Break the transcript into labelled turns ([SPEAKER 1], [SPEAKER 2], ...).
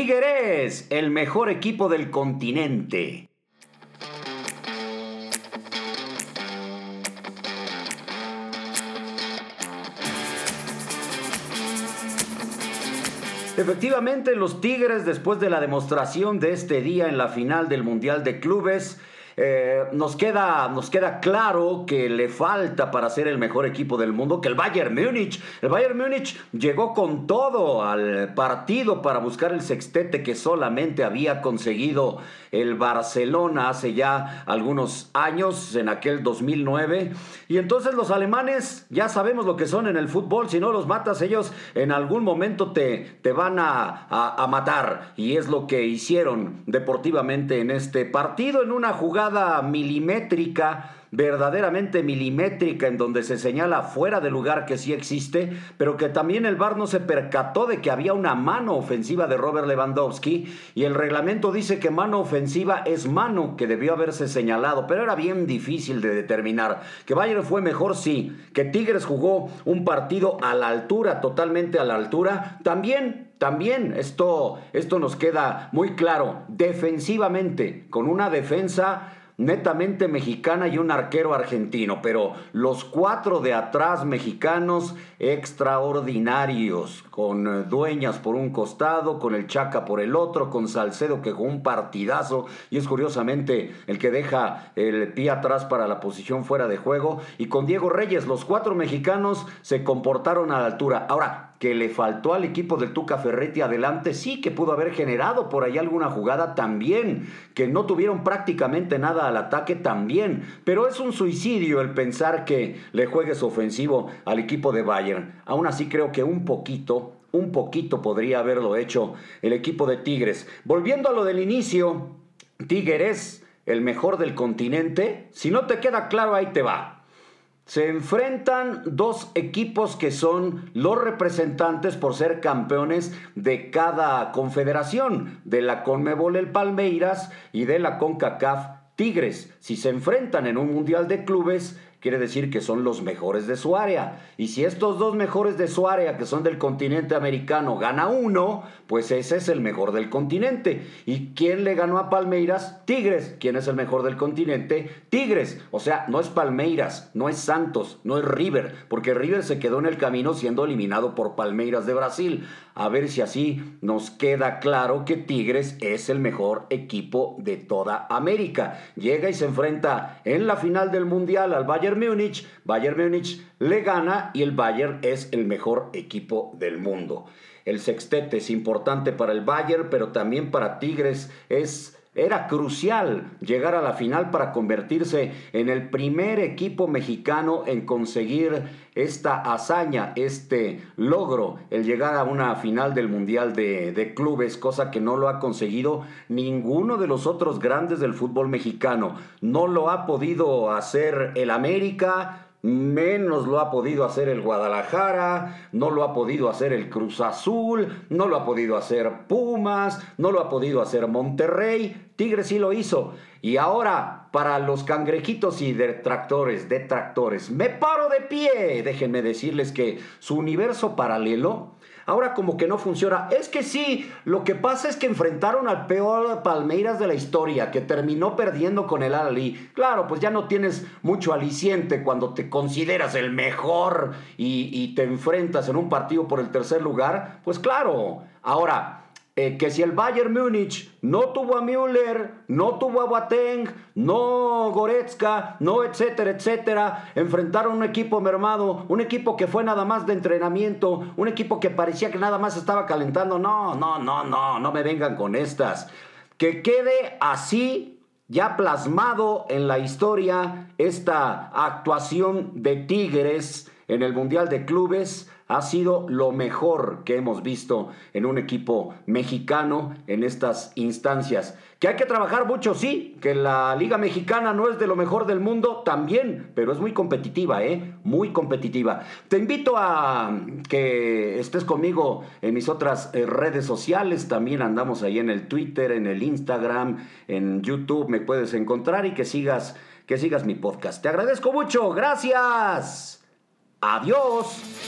[SPEAKER 1] Tigres, el mejor equipo del continente. Efectivamente, los Tigres, después de la demostración de este día en la final del Mundial de Clubes, eh, nos, queda, nos queda claro que le falta para ser el mejor equipo del mundo que el Bayern Múnich. El Bayern Múnich llegó con todo al partido para buscar el sextete que solamente había conseguido el Barcelona hace ya algunos años, en aquel 2009. Y entonces los alemanes ya sabemos lo que son en el fútbol, si no los matas ellos en algún momento te, te van a, a matar. Y es lo que hicieron deportivamente en este partido, en una jugada milimétrica verdaderamente milimétrica en donde se señala fuera de lugar que sí existe, pero que también el VAR no se percató de que había una mano ofensiva de Robert Lewandowski y el reglamento dice que mano ofensiva es mano que debió haberse señalado, pero era bien difícil de determinar. Que Bayern fue mejor, sí. Que Tigres jugó un partido a la altura, totalmente a la altura, también también esto, esto nos queda muy claro. Defensivamente, con una defensa netamente mexicana y un arquero argentino, pero los cuatro de atrás mexicanos extraordinarios, con eh, Dueñas por un costado, con el Chaca por el otro, con Salcedo que jugó un partidazo y es curiosamente el que deja el pie atrás para la posición fuera de juego, y con Diego Reyes, los cuatro mexicanos se comportaron a la altura. Ahora, que le faltó al equipo del Tuca Ferretti adelante, sí que pudo haber generado por ahí alguna jugada también, que no tuvieron prácticamente nada al ataque también, pero es un suicidio el pensar que le juegues ofensivo al equipo de Bayern. Aún así creo que un poquito, un poquito podría haberlo hecho el equipo de Tigres. Volviendo a lo del inicio, Tigres, el mejor del continente, si no te queda claro ahí te va. Se enfrentan dos equipos que son los representantes por ser campeones de cada confederación, de la Conmebol el Palmeiras y de la CONCACAF Tigres. Si se enfrentan en un Mundial de Clubes, quiere decir que son los mejores de su área. Y si estos dos mejores de su área, que son del continente americano, gana uno, pues ese es el mejor del continente. ¿Y quién le ganó a Palmeiras? Tigres. ¿Quién es el mejor del continente? Tigres. O sea, no es Palmeiras, no es Santos, no es River, porque River se quedó en el camino siendo eliminado por Palmeiras de Brasil. A ver si así nos queda claro que Tigres es el mejor equipo de toda América. Llega y se enfrenta en la final del Mundial al Bayern Bayern Múnich, Bayern Múnich le gana y el Bayern es el mejor equipo del mundo. El sextete es importante para el Bayern, pero también para Tigres es era crucial llegar a la final para convertirse en el primer equipo mexicano en conseguir esta hazaña, este logro, el llegar a una final del Mundial de, de, Clubes, cosa que no lo ha conseguido ninguno de los otros grandes del fútbol mexicano. No lo ha podido hacer el América, menos lo ha podido hacer el Guadalajara, no lo ha podido hacer el Cruz Azul, no lo ha podido hacer Pumas, no lo ha podido hacer Monterrey, Tigre sí lo hizo. Y ahora, para los cangrejitos y detractores, detractores, me paro de pie. Déjenme decirles que su universo paralelo Ahora como que no funciona. Es que sí, lo que pasa es que enfrentaron al peor Palmeiras de la historia, que terminó perdiendo con el Ali. Claro, pues ya no tienes mucho aliciente cuando te consideras el mejor y te enfrentas en un partido por el tercer lugar. Pues claro. Ahora, eh, que si el Bayern Múnich no tuvo a Müller, no tuvo a Boateng, no Goretzka, no etcétera, etcétera, enfrentaron un equipo mermado, un equipo que fue nada más de entrenamiento, un equipo que parecía que nada más estaba calentando. No, no, no, no, no me vengan con estas. Que quede así ya plasmado en la historia esta actuación de Tigres en el Mundial de Clubes ha sido lo mejor que hemos visto en un equipo mexicano en estas instancias. Que hay que trabajar mucho, sí, que la Liga Mexicana no es de lo mejor del mundo, también, pero es muy competitiva, ¿eh? Muy competitiva. Te invito a que estés conmigo en mis otras eh, redes sociales, también andamos ahí en el Twitter, en el Instagram, en YouTube, me puedes encontrar y que sigas, que sigas mi podcast. Te agradezco mucho, gracias. Adiós.